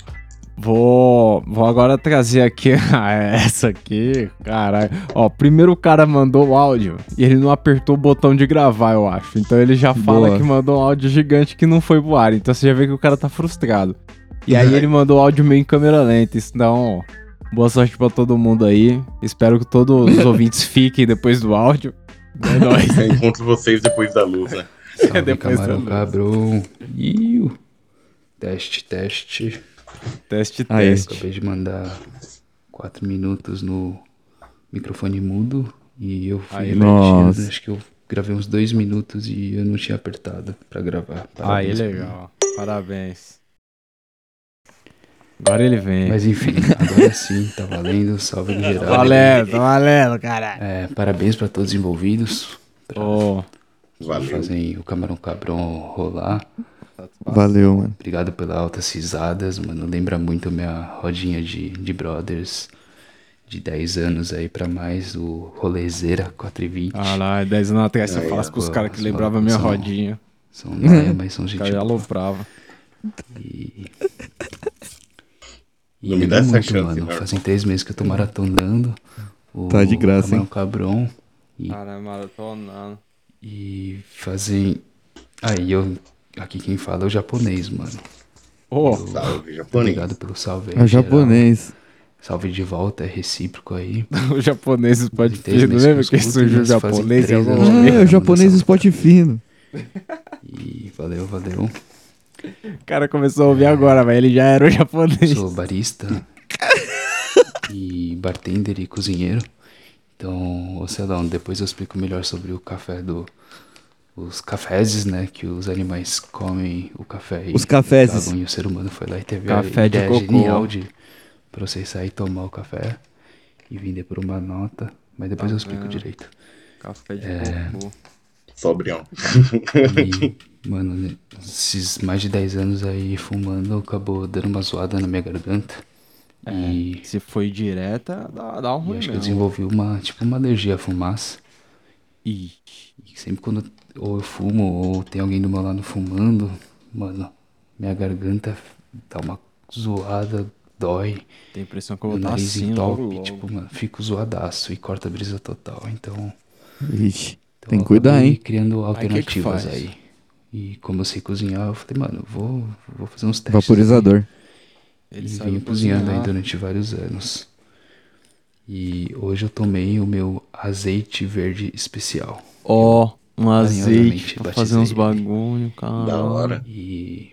Vou, vou agora trazer aqui ah, essa aqui, caralho. Ó, primeiro o cara mandou o áudio e ele não apertou o botão de gravar, eu acho. Então ele já fala Boa. que mandou um áudio gigante que não foi pro ar. Então você já vê que o cara tá frustrado. E aí ele mandou o áudio meio em câmera lenta. Então, boa sorte pra todo mundo aí. Espero que todos os ouvintes fiquem depois do áudio. É nóis. Encontro vocês depois da luz, né? É depois da Camarão luz. Cabrão. Iu. Teste, teste. Teste, Aí, teste. Acabei de mandar 4 minutos no microfone mudo e eu fui Aí, repetindo. Acho que eu gravei uns 2 minutos e eu não tinha apertado pra gravar. Aí, Parabéns mim. legal. Parabéns. Agora ele vem. Mas enfim, agora sim, tá valendo. Salve no geral. Valendo, tá valendo, caralho. É, parabéns pra todos os envolvidos. Pra, Oh. que fazem o Camarão Cabrão rolar. Valeu, mano. Obrigado pelas altas risadas, mano. Lembra muito minha rodinha de, de brothers de 10 anos aí pra mais, o Rolezeira 420. Caralho, 10 anos atrás você falasse com os caras que são- lembravam a minha são- rodinha. São nóia, mas são Os gente caras já boa. alopravam. E... Não me dá essa muito, chance, mano. Norton. Fazem três meses que eu tô maratonando. O Tá de graça, hein? Cabrão. E, Caralho, maratonando. e fazem... Aí, eu... Aqui quem fala é o japonês, mano. Ô, Eu- Salve, japonês. Obrigado pelo salve aí, É o japonês. Salve de volta, é recíproco aí. o japonês pode fino, lembra que surgiu o japonês? É, o japonês spot fino. E valeu, valeu. O cara começou a ouvir agora, mas ele já era o japonês. Sou barista e bartender e cozinheiro. Então, ô Celão, depois eu explico melhor sobre o café do. Os cafés, né? Que os animais comem o café e Os cafezes. cagam, e o ser humano foi lá e teve Café a de ideia cocô. genial de processar e tomar o café e vender por uma nota. Mas depois eu explico direito. Café de É. cocô. Sobrião. E, mano, esses mais de 10 anos aí fumando acabou dando uma zoada na minha garganta. E Se foi direta, dá, dá um E ruim acho que eu mesmo. desenvolvi uma, tipo, uma alergia à fumaça. E sempre quando ou eu fumo ou tem alguém do meu lado fumando, mano, minha garganta dá uma zoada, dói. Tem a impressão que eu vou meu tá nariz assim logo, entope, logo. tipo, mano, fico zoadaço e corta a brisa total. Então, Ixi, então tem que cuidar, hein? criando Aí, que que alternativas faz? aí. E como eu sei cozinhar, eu falei, mano, vou, vou fazer uns testes. Vaporizador. Ele e venho cozinhando aí durante vários anos. E hoje eu tomei o meu azeite verde especial. Ó, um carinhosamente azeite pra fazer uns bagulho, cara. Da hora. E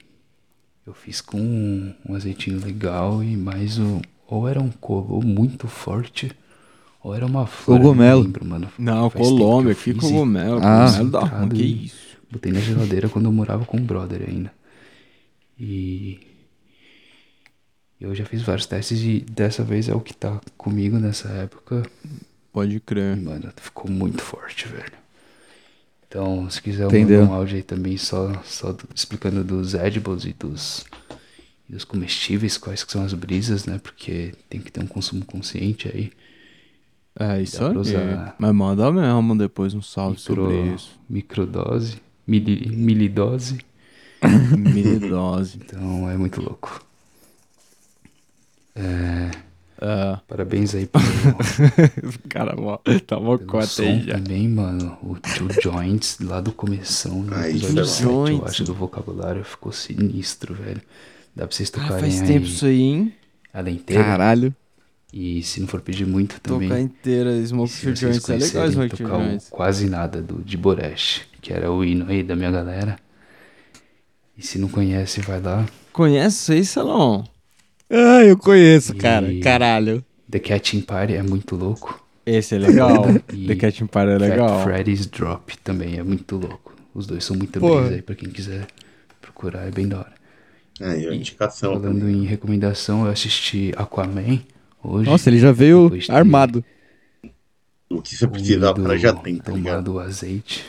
eu fiz com um, um azeitinho legal e mais um. Ou era um cogô muito forte, ou era uma flor. eu Cogomelo. Não lembro, mano. Não, Colômbia, que fiz e- cogumelo. Ah. Cogumelo da que isso. Botei na geladeira quando eu morava com o brother ainda. E. Eu já fiz vários testes e dessa vez é o que tá comigo nessa época. Pode E, crer. mano, ficou muito forte, velho. Então, se quiser, eu Entendeu. um áudio aí também só, só do- explicando dos edibles e dos, e dos comestíveis, quais que são as brisas, né? Porque tem que ter um consumo consciente aí. É isso aí. usar Mas manda mesmo depois um salve Micro, sobre isso. microdose, mili, milidose. Milidose. Então, é muito louco. É, É. parabéns aí pelo, Cara, mó, tá mó cota aí já. também, mano. O Two Joints lá do começão, Aí, episódio Two 7, eu acho, do vocabulário, ficou sinistro, velho. Dá pra vocês Ah, tocarem faz aí tempo isso aí, hein? ela inteira. Caralho. E se não for pedir muito também. Tocar inteira, Smoke vocês Joints. É legal Smoke Free tocar o Joints. Quase Nada do de Boresh, que era o hino aí da minha galera. E se não conhece, vai lá. Conhece isso aí, Salão? Ah, eu conheço, cara. E- Caralho. The Catching Party é muito louco. Esse é legal. E The Cat Empire é Fat legal. Freddy's Drop também é muito louco. Os dois são muito brisa aí pra quem quiser procurar, é bem da hora. Aí, a indicação. Falando também. em recomendação, eu assisti Aquaman hoje. Nossa, ele já veio Depois de armado. O que você precisar, comido, cara já tem, tá ligado? tomado o azeite.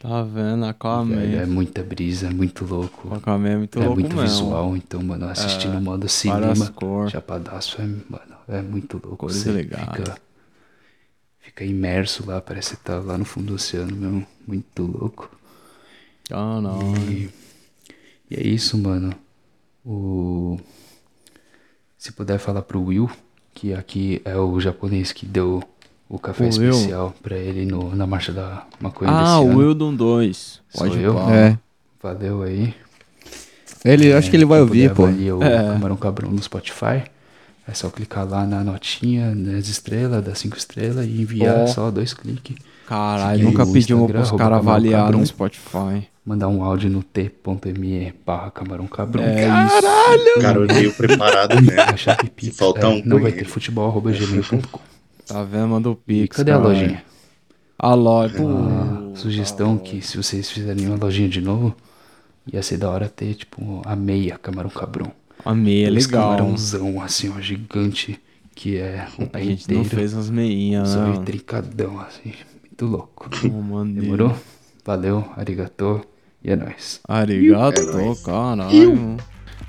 Tá vendo? Velho, é Aquaman. muita brisa, é muito louco. Aquaman é muito é louco muito mesmo. visual, então, mano, assistir É, no modo cinema, chapadaço, é, mano, é muito louco. Cores Você legais. fica, fica imerso lá, parece que tá lá no fundo do oceano mesmo, muito louco. Ah, não. E, e é isso, mano. O... Se puder falar pro Will, que aqui é o japonês que deu o café O Will? especial pra ele no, na marcha da maconha Ah, desse o. Wildon 2. Sou Pode eu? pá. É. Valeu aí. Ele, acho que ele vai quem ouvir, pô. o É. Camarão Cabrão no Spotify. É só clicar lá na notinha, nas estrelas, das cinco estrelas e enviar Ó. só dois cliques. Caralho, nunca o pedimos Instagram, pros arroba caras avaliar no Spotify. Mandar um áudio no t.me barra Camarão Cabrão. É isso. Cara, eu veio preparado mesmo. Se faltar é, um não vai ter futebol arroba gmail.com. Tá vendo? Manda o Pix. Cadê a caralho. lojinha? A loja. Pô, Uma sugestão que se vocês fizerem uma lojinha de novo, ia ser da hora ter, tipo, a meia Camarão Cabrão. a meia Aqueles legal. camarãozão, assim, ó, gigante, que é o A gente inteiro. não fez as meinhas, Só né? e trincadão, assim, muito louco. Maneiro. Demorou? Valeu, arigatô, e é nóis. Arigato, É nóis. caralho.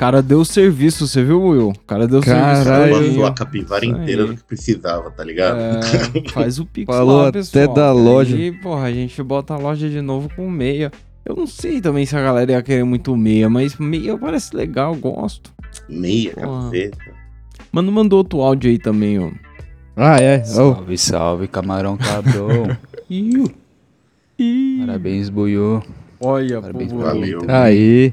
O cara deu serviço, você viu, Will? O cara deu Caralho. serviço. Passou pra a capivara Isso inteira aí. do que precisava, tá ligado? É, faz o Pix Falou lá, até pessoal. da loja. E, porra, a gente bota a loja de novo com meia. Eu não sei também se a galera ia querer muito meia, mas meia parece legal, gosto. Meia, camiseta. Mano, mandou outro áudio aí também, ó. Ah, é. Oh, Salve, salve, camarão cabrão. Iu. Parabéns, Buiô. Olha, Parabéns valeu. aí.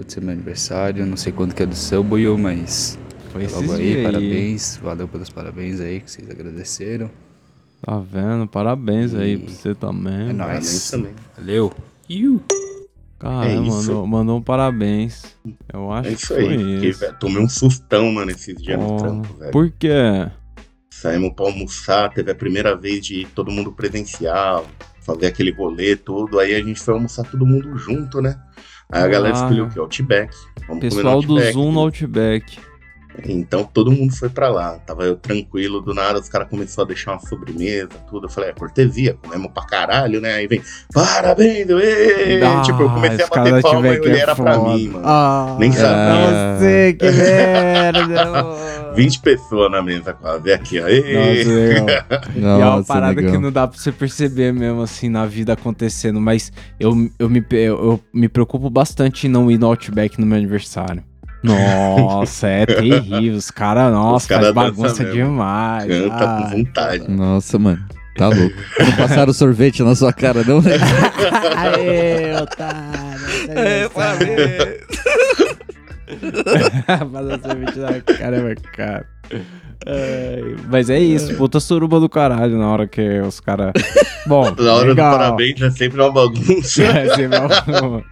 Acabou de ser meu aniversário, não sei quando que é do seu, Buiô, mas Foi Logo esses aí, dias aí. parabéns. Valeu pelos parabéns aí que vocês agradeceram. Tá vendo? Parabéns aí pra você também. É nóis. também. Valeu. Cara, É isso. mandou, mandou um parabéns. Eu acho É que isso foi aí. Porque, isso. velho, tomei um sustão, mano, esses dias no Oh, trampo, velho. Por quê? Saímos pra almoçar, teve a primeira vez de todo mundo presencial, fazer aquele rolê todo. Aí a gente foi almoçar todo mundo junto, né? Aí a galera Ah. escolheu o quê? Outback. Vamos comer Pessoal no do Outback. Zoom no Outback. Então todo mundo foi pra lá. Tava eu tranquilo, do nada os caras começaram a deixar uma sobremesa, tudo. Eu falei, é cortesia, comemos pra caralho, né? Aí vem, parabéns, ê! Ah, Tipo, eu comecei a bater palma e Outback ele é era pra foda. mim, mano. Ah, Nem sabia. Você, que merda! 20 pessoas na mesa quase. Aqui, ó. Nossa, legal. e é uma Nossa, parada negão. que não dá pra você perceber mesmo, assim, na vida acontecendo. Mas eu, eu, me, eu, eu me preocupo bastante em não ir no Outback no meu aniversário. Nossa, é terrível. Os caras, nossa, cara faz bagunça demais. Canta com vontade. Nossa, mano. Tá louco. Não passaram sorvete na sua cara, não, né? Aê, otário. É. Fazer sorvete na cara mais caro. Ai, mas é isso, puta suruba do caralho na hora que os caras. Bom, Na hora legal. do parabéns é sempre uma bagunça. É, sempre uma-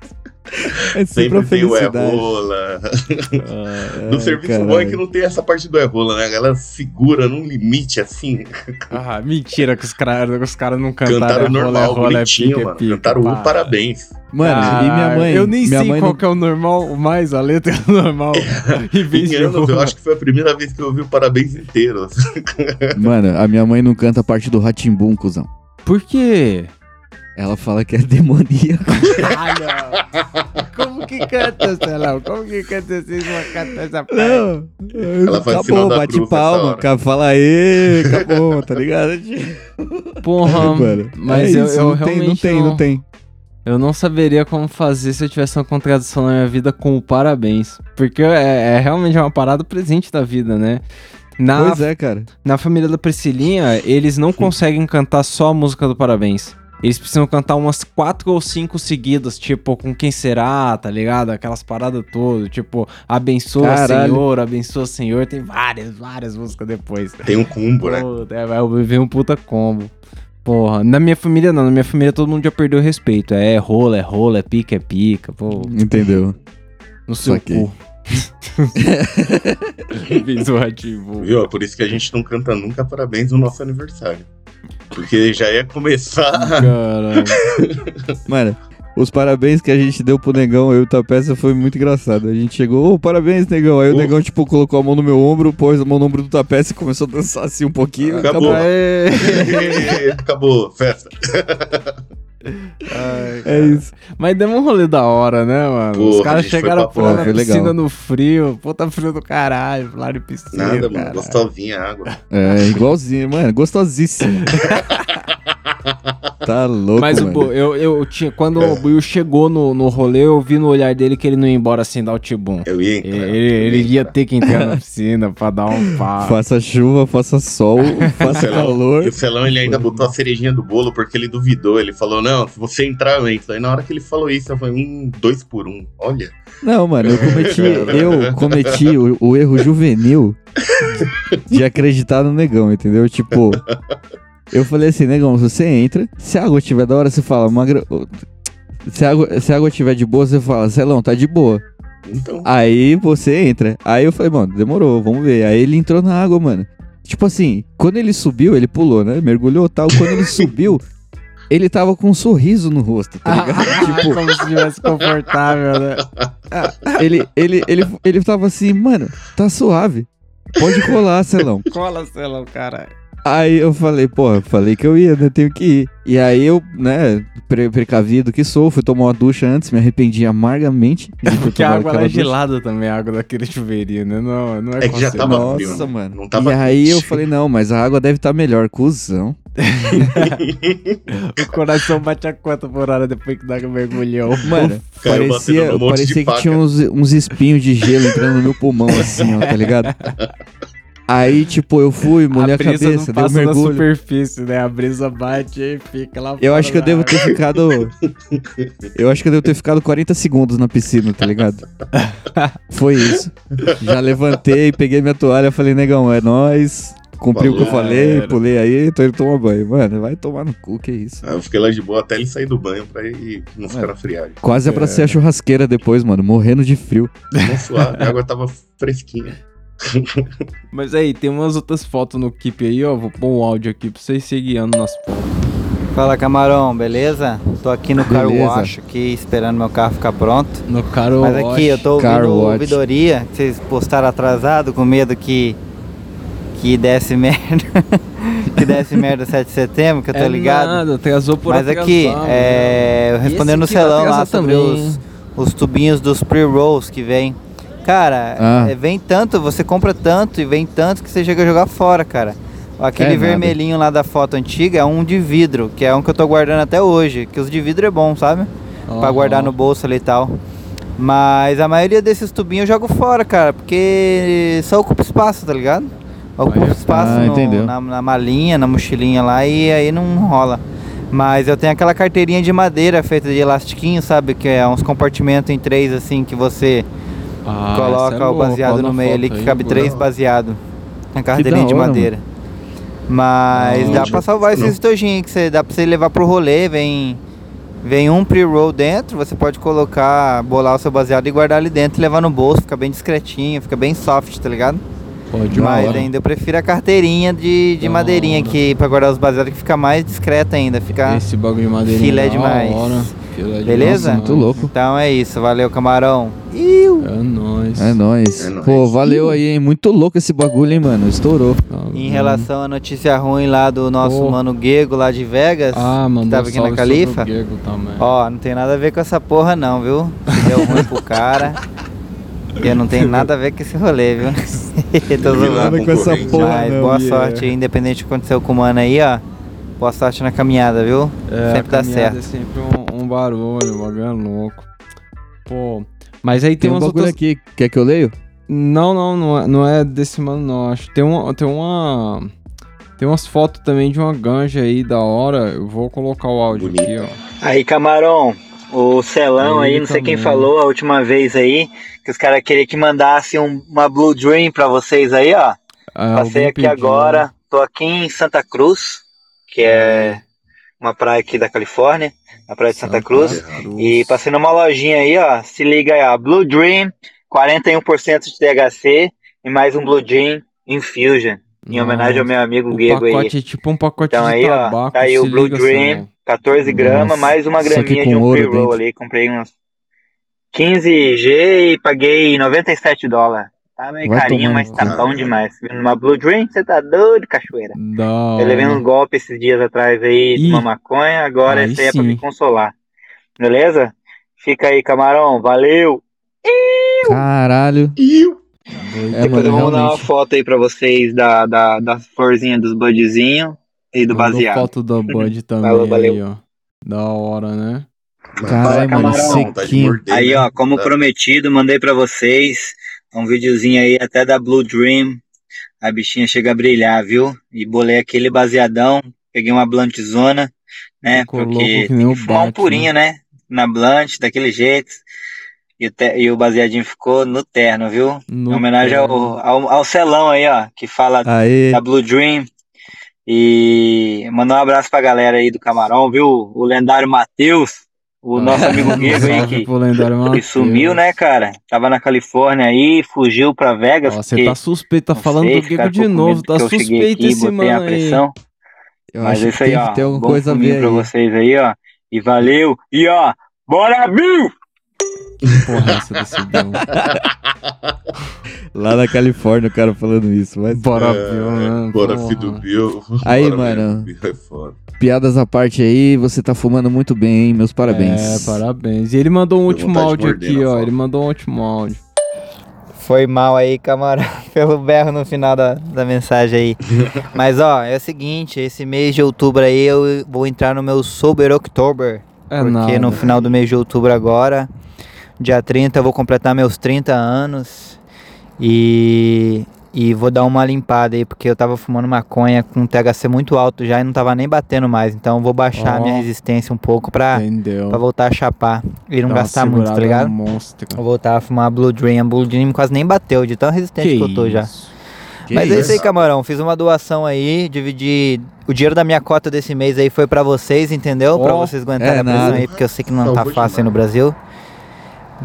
É sempre tem o felicidade. é-rola. Ah, No Ai, serviço caralho. bom é que não tem essa parte do é-rola, né? A galera segura num limite assim. Ah, mentira que os caras os cara não cantaram. Cantaram é é normal, rola, é bonitinho, é mano. pique, Cantaram pá. o parabéns. Mano, e minha mãe? Eu nem minha sei mãe qual não- que é o normal, o mais, a letra é normal. em vez Em de anos, eu acho que foi a primeira vez que eu ouvi o parabéns inteiro. Mano, a minha mãe não canta a parte do Ratimbum, cuzão. Por quê? Ela fala que é demoníaco. Ah, não. Como que canta, Celão? Como que canta vocês vão cantar essa parte? Não. Ela faz sinal acabou, da bate cruz palma, hora. cara, fala aí, acabou, tá ligado? Porra, Mano, mas é eu, isso, eu não tem, realmente não tem, não tem. Eu não saberia como fazer se eu tivesse uma contradição na minha vida com o parabéns. Porque é, é realmente uma parada presente da vida, né? Na, Pois é, cara. na família da Priscilinha, eles não conseguem cantar só a música do parabéns. Eles precisam cantar umas quatro ou cinco seguidas, tipo, com quem será, tá ligado? Aquelas paradas todas, tipo, abençoa Caralho. Senhor, abençoa Senhor. Tem várias, várias músicas depois. Tem um combo, né? É, vai vir um puta combo. Porra, na minha família não, na minha família todo mundo já perdeu o respeito. É rola, é rola, é pica, é pica, pô. Entendeu? No seu Saquei. cu. Fiz o ativo. Viu? É por isso que a gente não canta nunca parabéns no nosso aniversário. Porque já ia começar. Caralho. Mano, os parabéns que a gente deu pro negão, eu e o Tapeça, foi muito engraçado. A gente chegou, ô, parabéns, negão. Aí o negão, tipo, colocou a mão no meu ombro, pôs a mão no ombro do Tapeça e começou a dançar assim um pouquinho. Acabou. Aê. Acabou, festa. Ai, É isso. Mas deu um rolê da hora, né, mano? Porra, Os caras chegaram pra na piscina no frio. Puta frio do caralho, lá de piscina. Nada, mano. Gostosinha a água. É, igualzinho, mano, gostosíssimo. tá louco, Mas o mano. Bu- eu, eu tinha. Quando o Buiu chegou no, no rolê, eu vi no olhar dele que ele não ia embora sem dar o tibum. Eu ia Ele, entrar. ele, ele ia ter que entrar na piscina pra dar um pá. Faça chuva, faça sol, faça Celão. calor. E o Celão ele ainda botou a cerejinha do bolo porque ele duvidou. Ele falou: Não, se você entrar, eu entro. Aí na hora que ele falou isso, eu falei: Um, dois por um. Olha. Não, mano, eu cometi, eu cometi o, o erro juvenil de acreditar no negão, entendeu? Tipo, eu falei assim, negão, você entra, se a água tiver da hora, você fala, magra... se, a água, se a água tiver de boa, você fala, Celão, tá de boa. Então. Aí você entra. Aí eu falei, mano, demorou, vamos ver. Aí ele entrou na água, mano. Tipo assim, quando ele subiu, ele pulou, né? Mergulhou e tal. Quando ele subiu, ele tava com um sorriso no rosto, tá ligado? tipo, Como se estivesse confortável, né? ele, ele, ele, ele tava assim, mano, tá suave. Pode colar, Celão. Cola, Celão, caralho. Aí eu falei, pô, falei que eu ia, né? Tenho que ir. E aí eu, né, pre- precavido que sou, fui tomar uma ducha antes, me arrependi amargamente. de ter Porque a água é ducha. gelada também, a água daquele chuveirinho, né? Não, não é, É que já tava Nossa, frio, né? mano. Não tava e aí quente. eu falei, não, mas a água deve estar melhor, cuzão. O coração bate a quanto por hora depois que dá um mergulhão. Mano, Caiu parecia, de parecia que faca. tinha uns, uns espinhos de gelo entrando no meu pulmão, assim, ó, tá ligado? Aí, tipo, eu fui, molhei a, a cabeça, dei um mergulho. superfície, né? A brisa bate e fica lá Eu fora acho que eu devo água. ter ficado. Eu acho que eu devo ter ficado 40 segundos na piscina, tá ligado? Foi isso. Já levantei, peguei minha toalha, falei, negão, é nóis. Cumpri o que eu falei, Era. pulei aí, tô indo tomar banho. Mano, vai tomar no cu, que isso. Aí eu fiquei lá de boa até ele sair do banho pra ir não ficar na friagem. Quase abracei a churrasqueira depois, mano, morrendo de frio. Não suave, a água tava fresquinha. Mas aí, tem umas outras fotos no Keep aí, ó. Vou pôr um áudio aqui pra vocês seguir guiando nas fotos. Fala camarão, beleza? Tô aqui no car Beleza. wash aqui esperando meu carro ficar pronto. No car Mas wash. aqui eu tô Car ouvindo ouvidoria, que vocês postaram atrasado com medo que que desse merda. que desse merda 7 de setembro, que eu tô É ligado. nada, atrasou por Mas aqui, é, eu respondendo no celão lá atrasar sobre também. os, os tubinhos dos pre-rolls que vem. Cara, Ah. é, vem tanto, você compra tanto e vem tanto que você chega a jogar fora, cara. Aquele É nada. vermelhinho lá da foto antiga é um de vidro, que é um que eu tô guardando até hoje. Que os de vidro é bom, sabe? Pra Aham. guardar no bolso ali e tal. Mas a maioria desses tubinhos eu jogo fora, cara, porque só ocupa espaço, tá ligado? Ocupa espaço Ah, no- na, na malinha, na mochilinha lá e aí não rola. Mas eu tenho aquela carteirinha de madeira feita de elastiquinho, sabe? Que é uns compartimentos em três, assim, que você Ah, coloca é o boa, baseado no meio ali, que aí, cabe boa. três baseado. Na carteirinha de madeira. Mas dá pra salvar esses estojinhos que você dá pra você levar pro rolê, vem. Vem um pre-roll dentro, você pode colocar, bolar o seu baseado e guardar ali dentro e levar no bolso, fica bem discretinho, fica bem soft, tá ligado? Pode Mas hora. ainda eu prefiro a carteirinha de, de Da madeirinha hora. que pra guardar os baseados que fica mais discreta ainda, fica Esse bagulho de madeirinha filé da demais. hora. Filé Beleza? demais. Muito louco. Então é isso, valeu camarão. É nóis. É nóis. Pô, valeu aí, hein? Muito louco esse bagulho, hein, mano? Estourou. Em relação à notícia ruim lá do nosso Pô. mano Gego lá de Vegas, Ah, que mandou tava aqui na Califa. Ó, não tem nada a ver com essa porra não, viu? Se deu ruim pro cara. Eu não tenho nada a ver com esse rolê, viu? Tô zoando. com essa porra, Mas não, boa yeah. sorte aí, independente do que aconteceu com o mano aí, ó. Boa sorte na caminhada, viu? É, Sempre a dá caminhada certo. É sempre um, um barulho, o bagulho é louco. Pô, mas aí tem, Tem um umas bagulho outras... aqui, quer que eu leio? Não, não, não é, não é desse mano não, acho. Tem uma, tem uma... Tem umas fotos também de uma ganja aí da hora. Eu vou colocar o áudio aqui, ó. Aí, camarão, o Celão Ele aí, não sei quem falou a última vez aí, que os caras queriam que mandasse um- uma Blue Dream pra vocês aí, ó. Ah, Passei aqui pediu. agora, tô aqui em Santa Cruz, que é uma praia aqui da Califórnia, a praia de Santa, Cruz. E passei numa lojinha aí, ó, se liga aí, ó, Blue Dream, 41% de THC e mais um Blue Dream Infusion, em homenagem ao meu amigo O Gego aí. pacote é tipo um pacote Então de aí, ó, tabaco, tá aí o Blue Dream, Celão. 14 gramas, Nossa, mais uma graminha de um pre-roll ali. Comprei uns 15G e paguei 97 dólares. Tá meio Vai carinho, mas tá bom demais. Uma Blue Dream, você tá doido, cachoeira. Da Eu levei uns golpes esses dias atrás aí de uma maconha, agora aí esse aí é pra me consolar. Beleza? Fica aí, camarão. Valeu! Caralho. É, Depois mano, eu vou mandar uma foto aí pra vocês da, da, da florzinha dos budzinhos e do Mandou baseado. foto da Bud também Falou, valeu. aí, ó. Da hora, né? Caralho, mano, Camarão. sequinho. Aí, ó, como Tá. prometido, mandei pra vocês um videozinho aí até da Blue Dream. A bichinha chega a brilhar, viu? E bolei aquele baseadão, peguei uma blantzona, né? Porque tem que fumar um purinho, né? Na blunt, daquele jeito. E o, te- e o baseadinho ficou no terno, viu? No em homenagem ao, ao, ao Celão aí, ó, que fala Aê. da Blue Dream. E mandar um abraço pra galera aí do Camarão, viu? O lendário Matheus, o nosso amigo Guego aí, que, que sumiu, né, cara? Tava na Califórnia aí, fugiu pra Vegas. Ó, você tá suspeito, tá falando sei, do Gego de novo, tá suspeito aqui esse mano aí. Eu Mas acho é isso que aí, tem ó. ter alguma coisa a ver pra aí. vocês aí, ó. E valeu! E ó, bora, Bill! Porra, essa desse Bill. Lá na Califórnia o cara falando isso. Mas... Bora, É, Bill, né? Bora, Porra. filho do Bill. Aí, Bora, mano. Bill, é foda. Piadas à parte aí, você tá fumando muito bem, hein? Meus parabéns. É, parabéns. E ele mandou um último vontade de áudio aqui, ó. foto. Ele mandou um último áudio. Foi mal aí, camarão, pelo berro no final da, da mensagem aí. Mas ó, é o seguinte, esse mês de outubro aí eu vou entrar no meu Sober October. É porque nada. no final do mês de outubro agora, dia 30, eu vou completar meus 30 anos. E E vou dar uma limpada aí, porque eu tava fumando maconha com THC muito alto já e não tava nem batendo mais. Então vou baixar a minha resistência um pouco pra, Entendeu? pra voltar a chapar e não Dá gastar muito, tá ligado? monstra. Vou voltar a fumar Blue Dream. A Blue Dream quase nem bateu, de tão resistente que, Que eu tô já. isso. Que Mas é isso aí, camarão. Fiz uma doação aí, dividi. O dinheiro da minha cota desse mês aí foi pra vocês, entendeu? Pra Ó, vocês aguentarem é a nada. aí, porque eu sei que não tá Salvou fácil aí no Brasil.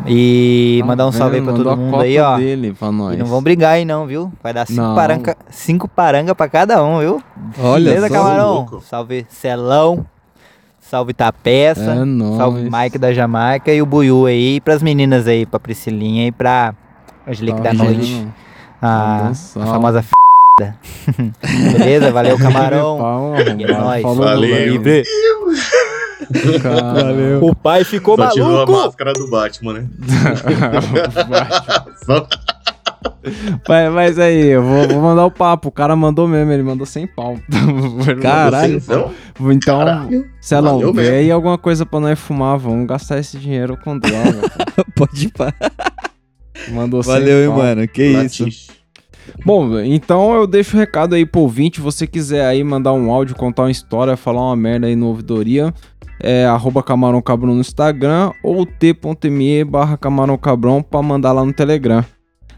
E Tá mandar um salve aí pra todo a mundo aí, ó. dele pra nós. E não vão brigar aí não, viu? Vai dar cinco, Não. paranga, cinco paranga pra cada um, viu? Olha Beleza, só. camarão? louco. Salve Celão. Salve Tapeça. É nóis. salve Mike da Jamaica e o Buiu aí. E pras meninas aí, pra Priscilinha e pra Angelique Tá da Noite. vendo? A, a famosa f. Beleza? Valeu, camarão. Pau, E é nóis. falou, Valeu. Cara. Valeu. O pai ficou Só tirou a maluco. máscara do Batman, né? Só- Mas, mas aí, eu vou, vou mandar o papo. O cara mandou mesmo, ele mandou sem pau. Caralho. Então, Então, Caralho. Valeu vê mesmo. aí alguma coisa pra nós fumar. Vamos gastar esse dinheiro com droga. Pode ir pra... Mandou sem Valeu, hein, pau. mano. Que isso. Bom, então eu deixo o recado aí pro ouvinte. Você quiser aí mandar um áudio, contar uma história, falar uma merda aí no ouvidoria, é arroba camarão cabrão no Instagram ou t.me barra camarão cabrão pra mandar lá no Telegram.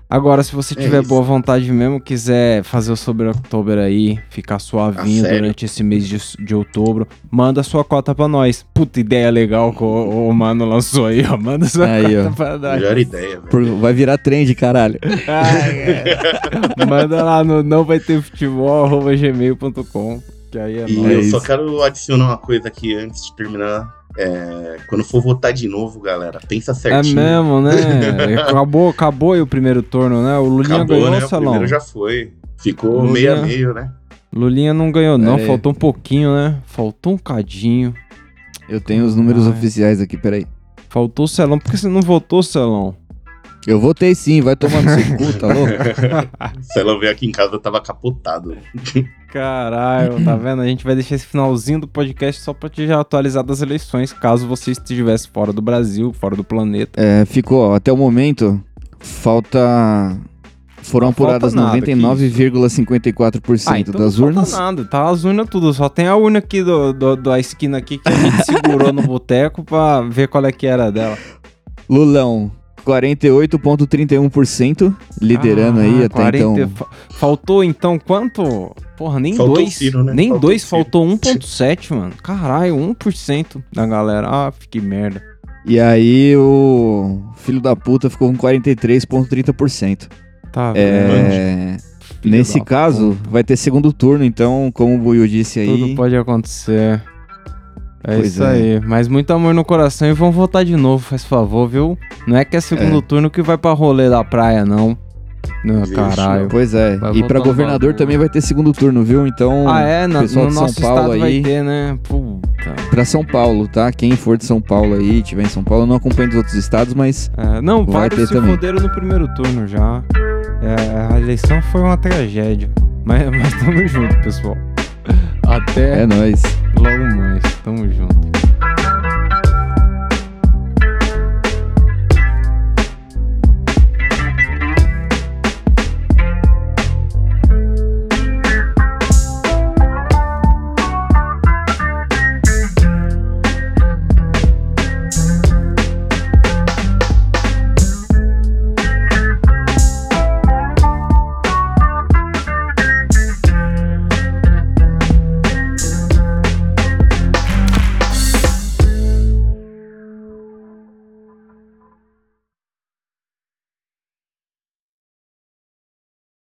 Agora, se você É tiver isso. boa vontade mesmo, quiser fazer o sobre outubro aí, ficar suavinho Ah, durante esse mês de, de outubro, manda sua cota pra nós. Puta ideia legal que o, o mano lançou aí, ó. Manda sua Aí, cota ó. pra nós. Melhor ideia, velho. Por- Vai virar trend, caralho. Manda lá no não vai ter futebol, arroba gmail.com. Que aí é E nóis. eu É só quero adicionar uma coisa aqui antes de terminar. É, quando for votar de novo, galera, pensa É certinho. mesmo, né? acabou, acabou aí o primeiro turno, né? O Lulinha Acabou, ganhou, né? O Salão. primeiro já foi. Ficou Lulinha- meio a meio, né? Lulinha não ganhou, não. Aí. Faltou um pouquinho, né? Faltou um cadinho. Eu tenho os números Ai. oficiais aqui, peraí. Faltou o Celão. Por que você não votou, Celão? Eu votei sim, vai tomar no seu cu, tá louco? Ela veio aqui em casa, eu tava capotado. Caralho, tá vendo? A gente vai deixar esse finalzinho do podcast só pra te já atualizar das eleições, caso você estivesse fora do Brasil, fora do planeta. É, ficou, até o momento, falta. Foram Não apuradas nada, que 99,54% Ah, então das não urnas. nada, tá as urnas tudo. Só tem a urna aqui do, do- da esquina aqui que a gente segurou no boteco pra ver qual é que era dela. Lulão, 48,31%, liderando aí Ah, até 40 então. fa- Faltou então quanto? Porra, nem Faltou dois. o Ciro, né? Nem Faltou dois, o Ciro. faltou 1,7, mano. Caralho, 1% da galera. Ah, que merda. E aí o filho da puta ficou com 43,30%. Tá vendo? É, nesse da caso, vai ter segundo turno, então, como o Buiu disse aí. Tudo pode acontecer. É Pois isso é. aí. Mas muito amor no coração e vão votar de novo, faz favor, viu? Não é que é segundo É. turno que vai pra rolê da praia, não. Não, Vixe, caralho. Pois é. Vai e pra governador também vai ter segundo turno, viu? Então, Ah, é? Na, pessoal no de São Paulo estado vai aí, ter, né? Puta. pra São Paulo, tá? Quem for de São Paulo aí, tiver em São Paulo, não acompanho dos outros estados, mas É, não, Vai ter se também. foderam no primeiro turno já. É, a eleição foi uma tragédia. Mas, mas tamo junto, pessoal. Até é nóis. logo mais. Tamo junto.